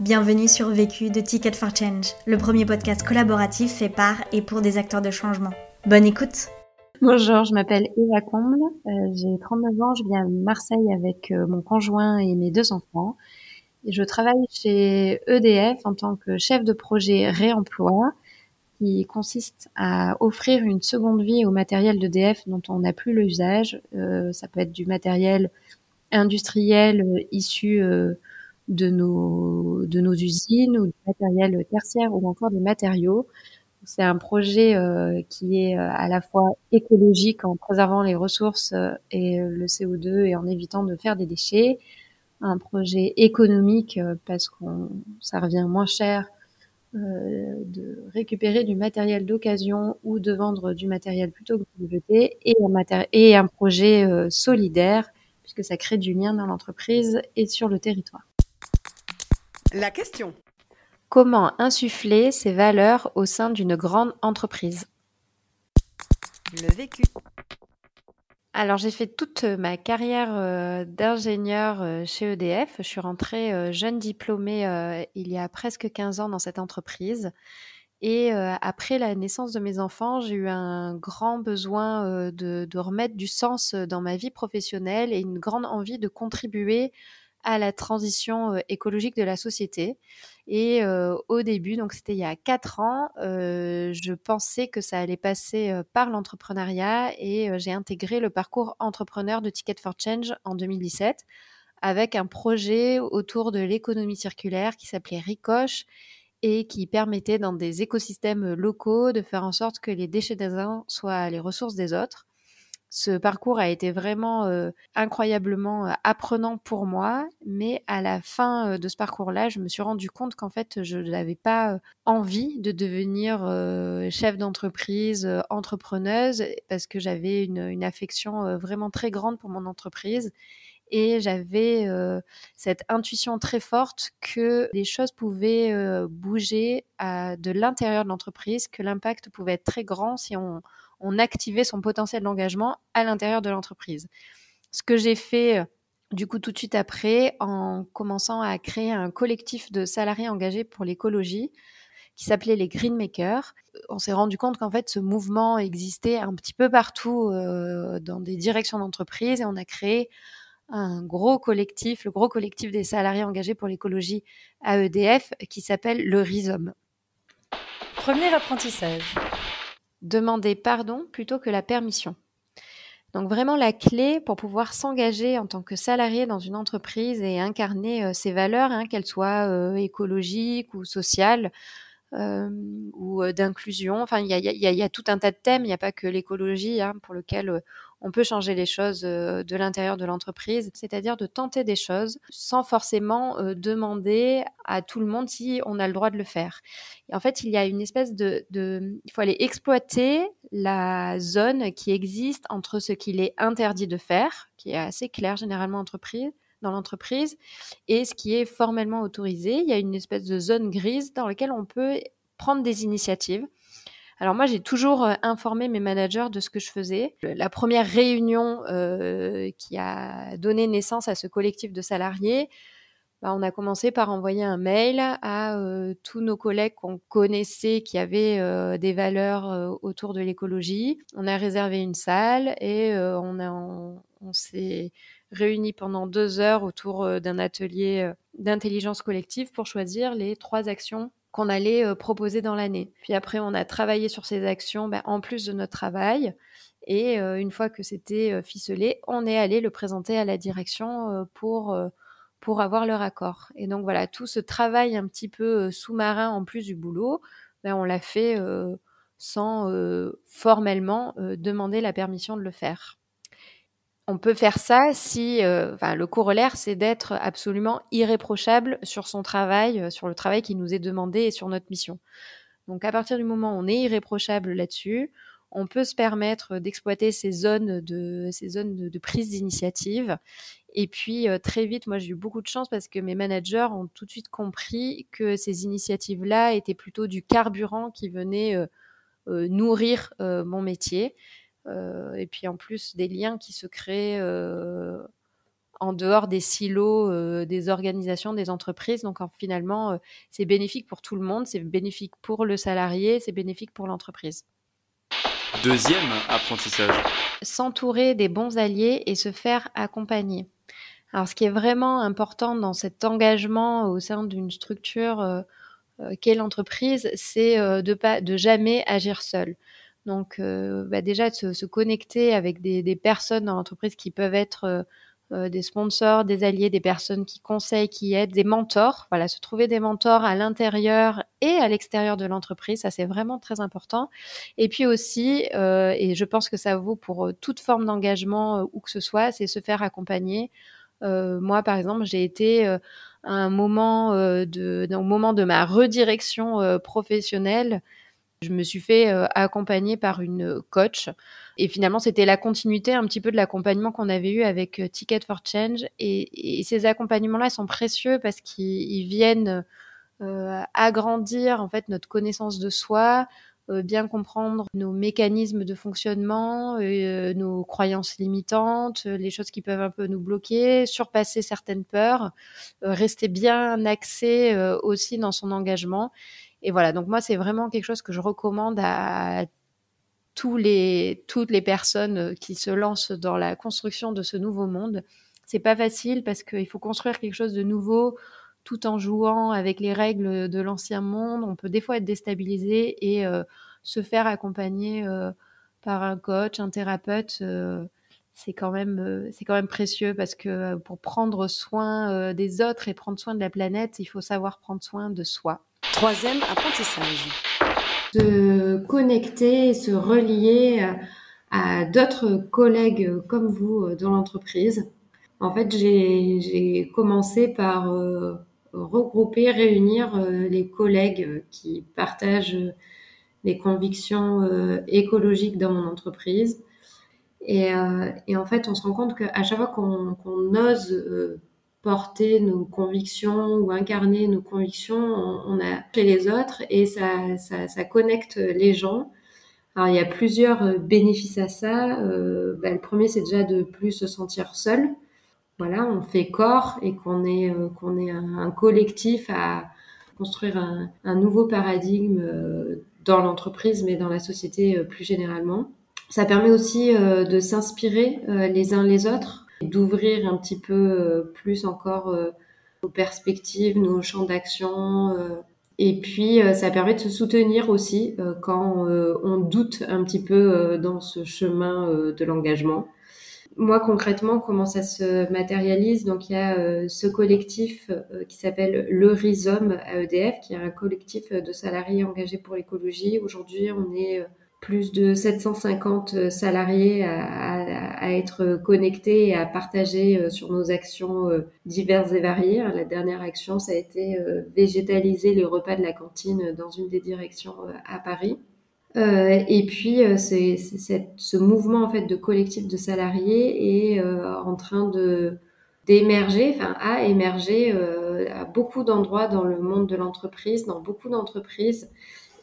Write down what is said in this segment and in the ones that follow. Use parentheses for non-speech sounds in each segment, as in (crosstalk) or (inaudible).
Bienvenue sur Vécu de Ticket for Change, le premier podcast collaboratif fait par et pour des acteurs de changement. Bonne écoute Bonjour, je m'appelle Eva Comble, euh, j'ai 39 ans, je viens de Marseille avec euh, mon conjoint et mes deux enfants. Je travaille chez EDF en tant que chef de projet réemploi qui consiste à offrir une seconde vie au matériel d'EDF dont on n'a plus l'usage. Euh, ça peut être du matériel industriel issu de nos de nos usines ou du matériel tertiaire ou encore des matériaux. C'est un projet qui est à la fois écologique en préservant les ressources et le CO2 et en évitant de faire des déchets, un projet économique parce qu'on ça revient moins cher euh, de récupérer du matériel d'occasion ou de vendre du matériel plutôt que de le jeter, et un, et un projet euh, solidaire, puisque ça crée du lien dans l'entreprise et sur le territoire. La question. Comment insuffler ces valeurs au sein d'une grande entreprise? Le vécu. Alors j'ai fait toute ma carrière euh, d'ingénieur euh, chez EDF. Je suis rentrée euh, jeune diplômée il y a presque 15 ans dans cette entreprise. Et après la naissance de mes enfants, j'ai eu un grand besoin de, de, remettre du sens dans ma vie professionnelle et une grande envie de contribuer à la transition écologique de la société. Et au début, donc c'était il y a quatre ans, je pensais que ça allait passer par l'entrepreneuriat et j'ai intégré le parcours entrepreneur de Ticket for Change en 2017 avec un projet autour de l'économie circulaire qui s'appelait Ricoche et qui permettait dans des écosystèmes locaux de faire en sorte que les déchets des uns soient les ressources des autres ce parcours a été vraiment euh, incroyablement euh, apprenant pour moi, mais à la fin euh, de ce parcours-là, je me suis rendu compte qu'en fait, je n'avais pas envie de devenir chef d'entreprise, entrepreneuse, parce que j'avais une, affection vraiment très grande pour mon entreprise. Et j'avais cette intuition très forte que les choses pouvaient bouger de l'intérieur de l'entreprise, que l'impact pouvait être très grand si on, on activait son potentiel d'engagement à l'intérieur de l'entreprise. Ce que j'ai fait euh, du coup tout de suite après en commençant à créer un collectif de salariés engagés pour l'écologie qui s'appelait les Greenmakers. On s'est rendu compte qu'en fait ce mouvement existait un petit peu partout euh, dans des directions d'entreprise et on a créé un gros collectif, le gros collectif des salariés engagés pour l'écologie à EDF qui s'appelle le Rhizome. Premier apprentissage demander pardon plutôt que la permission. Donc vraiment la clé pour pouvoir s'engager en tant que salarié dans une entreprise et incarner euh, ses valeurs, hein, qu'elles soient euh, écologiques ou sociales, euh, ou d'inclusion. Enfin, il y a, tout un tas de thèmes. Il n'y a pas que l'écologie hein, pour lequel on peut changer les choses de l'intérieur de l'entreprise, c'est-à-dire de tenter des choses sans forcément demander à tout le monde si on a le droit de le faire. Et en fait, il y a une espèce de, de, il faut aller exploiter la zone qui existe entre ce qu'il est interdit de faire, qui est assez clair généralement entreprise, dans l'entreprise et ce qui est formellement autorisé. Il y a une espèce de zone grise dans laquelle on peut prendre des initiatives. Alors moi, j'ai toujours euh, informé mes managers de ce que je faisais. La première réunion euh, qui a donné naissance à ce collectif de salariés, bah, on a commencé par envoyer un mail à euh, tous nos collègues qu'on connaissait qui avaient des valeurs autour de l'écologie. On a réservé une salle et on, on s'est réunis pendant deux heures autour d'un atelier d'intelligence collective pour choisir les trois actions qu'on allait proposer dans l'année. Puis après, on a travaillé sur ces actions ben, en plus de notre travail. Et une fois que c'était ficelé, on est allé le présenter à la direction pour pour avoir leur accord. Et donc voilà, tout ce travail un petit peu sous-marin en plus du boulot, ben, on l'a fait sans formellement demander la permission de le faire. On peut faire ça si, enfin, le corollaire, c'est d'être absolument irréprochable sur son travail, sur le travail qui nous est demandé et sur notre mission. Donc à partir du moment où on est irréprochable là-dessus, on peut se permettre d'exploiter ces zones de ces zones de, prise d'initiative. Et puis euh, très vite, moi j'ai eu beaucoup de chance parce que mes managers ont tout de suite compris que ces initiatives-là étaient plutôt du carburant qui venait euh, euh, nourrir mon métier. Et puis en plus des liens qui se créent en dehors des silos des organisations, des entreprises. Donc finalement, c'est bénéfique pour tout le monde, c'est bénéfique pour le salarié, c'est bénéfique pour l'entreprise. Deuxième apprentissage. S'entourer des bons alliés et se faire accompagner. Alors, ce qui est vraiment important dans cet engagement au sein d'une structure euh, euh, qu'est l'entreprise, c'est euh, de pas, de jamais agir seul. Donc, bah déjà se, connecter avec des, personnes dans l'entreprise qui peuvent être des sponsors, des alliés, des personnes qui conseillent, qui aident, des mentors. Voilà, se trouver des mentors à l'intérieur et à l'extérieur de l'entreprise, ça c'est vraiment très important. Et puis aussi, et je pense que ça vaut pour toute forme d'engagement où que ce soit, c'est se faire accompagner. Euh, moi, par exemple, j'ai été à euh, un moment euh, au moment de ma redirection professionnelle, je me suis fait accompagner par une coach. Et finalement, c'était la continuité un petit peu de l'accompagnement qu'on avait eu avec Ticket for Change. Et, ces accompagnements-là sont précieux parce qu'ils viennent agrandir en fait notre connaissance de soi, euh, bien comprendre nos mécanismes de fonctionnement, euh, nos croyances limitantes, euh, les choses qui peuvent un peu nous bloquer, surpasser certaines peurs, rester bien axé aussi dans son engagement. Et voilà, donc moi, c'est vraiment quelque chose que je recommande à tous les, toutes les personnes qui se lancent dans la construction de ce nouveau monde. C'est pas facile parce qu'il faut construire quelque chose de nouveau tout en jouant avec les règles de l'ancien monde. On peut des fois être déstabilisé et euh, se faire accompagner euh, par un coach, un thérapeute. Euh, c'est quand même c'est quand même précieux parce que pour prendre soin des autres et prendre soin de la planète, il faut savoir prendre soin de soi. Troisième apprentissage. Se connecter, se relier à d'autres collègues comme vous dans l'entreprise. En fait, j'ai commencé par regrouper, réunir euh, les collègues euh, qui partagent les convictions euh, écologiques dans mon entreprise. Et, en fait, on se rend compte qu'à chaque fois qu'on ose porter nos convictions ou incarner nos convictions, on, a chez les autres et ça, ça, connecte les gens. Alors, il y a plusieurs bénéfices à ça. Bah, le premier, c'est déjà de plus se sentir seul voilà, on fait corps et qu'on est, euh, qu'on est un, collectif à construire un, nouveau paradigme euh, dans l'entreprise, mais dans la société euh, plus généralement. Ça permet aussi de s'inspirer les uns les autres, d'ouvrir un petit peu plus encore nos perspectives, nos champs d'action. Et puis, ça permet de se soutenir aussi quand on doute un petit peu dans ce chemin de l'engagement. Moi, concrètement, comment ça se matérialise? Donc, il y a euh, ce collectif euh, qui s'appelle Le Rhizome à EDF, qui est un collectif de salariés engagés pour l'écologie. Aujourd'hui, on est euh, plus de 750 salariés à, être connectés et à partager sur nos actions diverses et variées. La dernière action, ça a été végétaliser les repas de la cantine dans une des directions à Paris. Euh, et puis, euh, c'est, ce mouvement en fait de collectif de salariés est euh, en train de d'émerger, enfin a émergé à beaucoup d'endroits dans le monde de l'entreprise, dans beaucoup d'entreprises.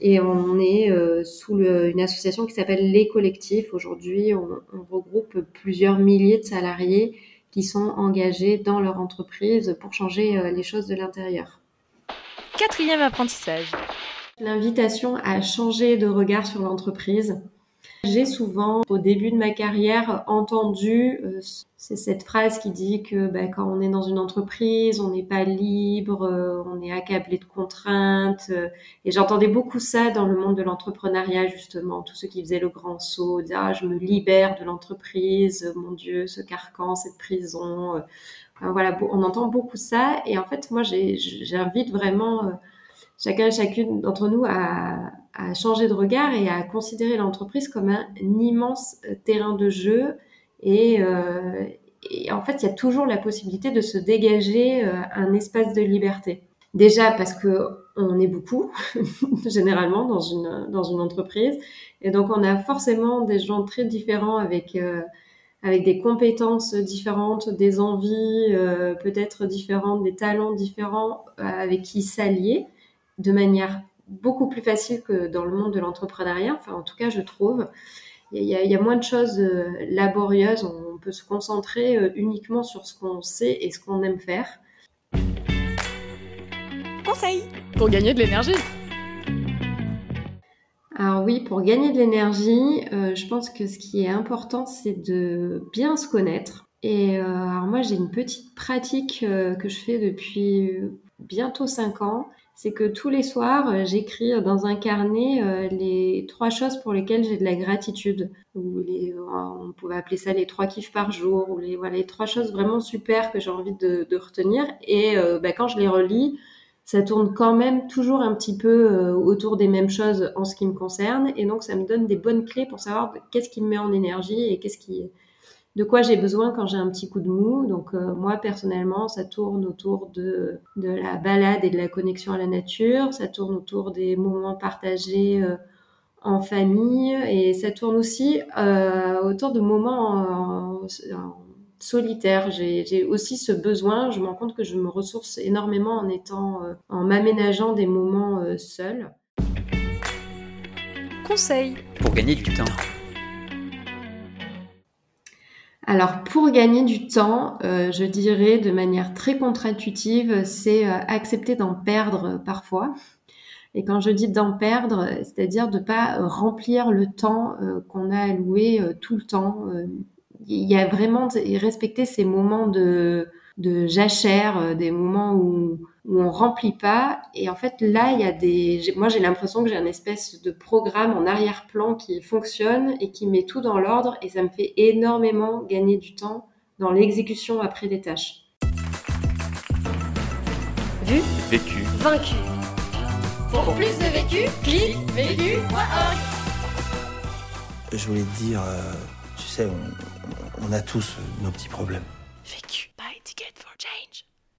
Et on est sous une association qui s'appelle Les Collectifs. Aujourd'hui, on, on, regroupe plusieurs milliers de salariés qui sont engagés dans leur entreprise pour changer les choses de l'intérieur. Quatrième apprentissage. L'invitation à changer de regard sur l'entreprise. J'ai souvent, au début de ma carrière, entendu euh, c'est cette phrase qui dit que bah, quand on est dans une entreprise, on n'est pas libre, euh, on est accablé de contraintes. Euh, et j'entendais beaucoup ça dans le monde de l'entrepreneuriat justement, tous ceux qui faisaient le grand saut, dire ah, je me libère de l'entreprise, mon Dieu, ce carcan, cette prison. voilà, on entend beaucoup ça. Et en fait, moi, j'invite vraiment chacun et chacune d'entre nous à, changer de regard et à considérer l'entreprise comme un, immense euh, terrain de jeu. Et, euh, et, en fait, il y a toujours la possibilité de se dégager euh, un espace de liberté. Déjà parce que on est beaucoup, (laughs) généralement, dans une, entreprise. Et donc, on a forcément des gens très différents avec... Avec des compétences différentes, des envies peut-être différentes, des talents différents avec qui s'allier de manière beaucoup plus facile que dans le monde de l'entrepreneuriat, enfin en tout cas je trouve. il y, y, a moins de choses laborieuses. On peut se concentrer uniquement sur ce qu'on sait et ce qu'on aime faire. Conseil pour gagner de l'énergie. Alors oui, pour gagner de l'énergie, euh, je pense que ce qui est important, c'est de bien se connaître. Et euh, alors moi, j'ai une petite pratique euh, que je fais depuis bientôt 5 ans. C'est que tous les soirs, j'écris dans un carnet les trois choses pour lesquelles j'ai de la gratitude. Ou on pouvait appeler ça les trois kiffs par jour, ou les, voilà, les trois choses vraiment super que j'ai envie de, retenir. Et bah, quand je les relis, ça tourne quand même toujours un petit peu euh, autour des mêmes choses en ce qui me concerne. Et donc, ça me donne des bonnes clés pour savoir qu'est-ce qui me met en énergie et qu'est-ce qui, de quoi j'ai besoin quand j'ai un petit coup de mou. Donc, euh, moi, personnellement, ça tourne autour de, de la balade et de la connexion à la nature. Ça tourne autour des moments partagés euh, en famille. Et ça tourne aussi autour de moments en solitaire. J'ai aussi ce besoin. Je me rends compte que je me ressource énormément en étant, euh, en m'aménageant des moments euh, seuls. Conseil pour gagner du temps. Alors pour gagner du temps, euh, je dirais de manière très contre-intuitive, c'est accepter d'en perdre parfois. Et quand je dis d'en perdre, c'est-à-dire de pas remplir le temps qu'on a alloué tout le temps, il y a vraiment respecter ces moments de, de jachère, euh, des moments où, où on remplit pas. Et en fait, là, il y a des, moi, j'ai l'impression que j'ai un espèce de programme en arrière-plan qui fonctionne et qui met tout dans l'ordre et ça me fait énormément gagner du temps dans l'exécution après des tâches. Vu, vécu, vaincu. Pour plus de vécu, clique vécu.org. Je voulais te dire, euh, tu sais, on, on a tous nos petits problèmes. Vécu.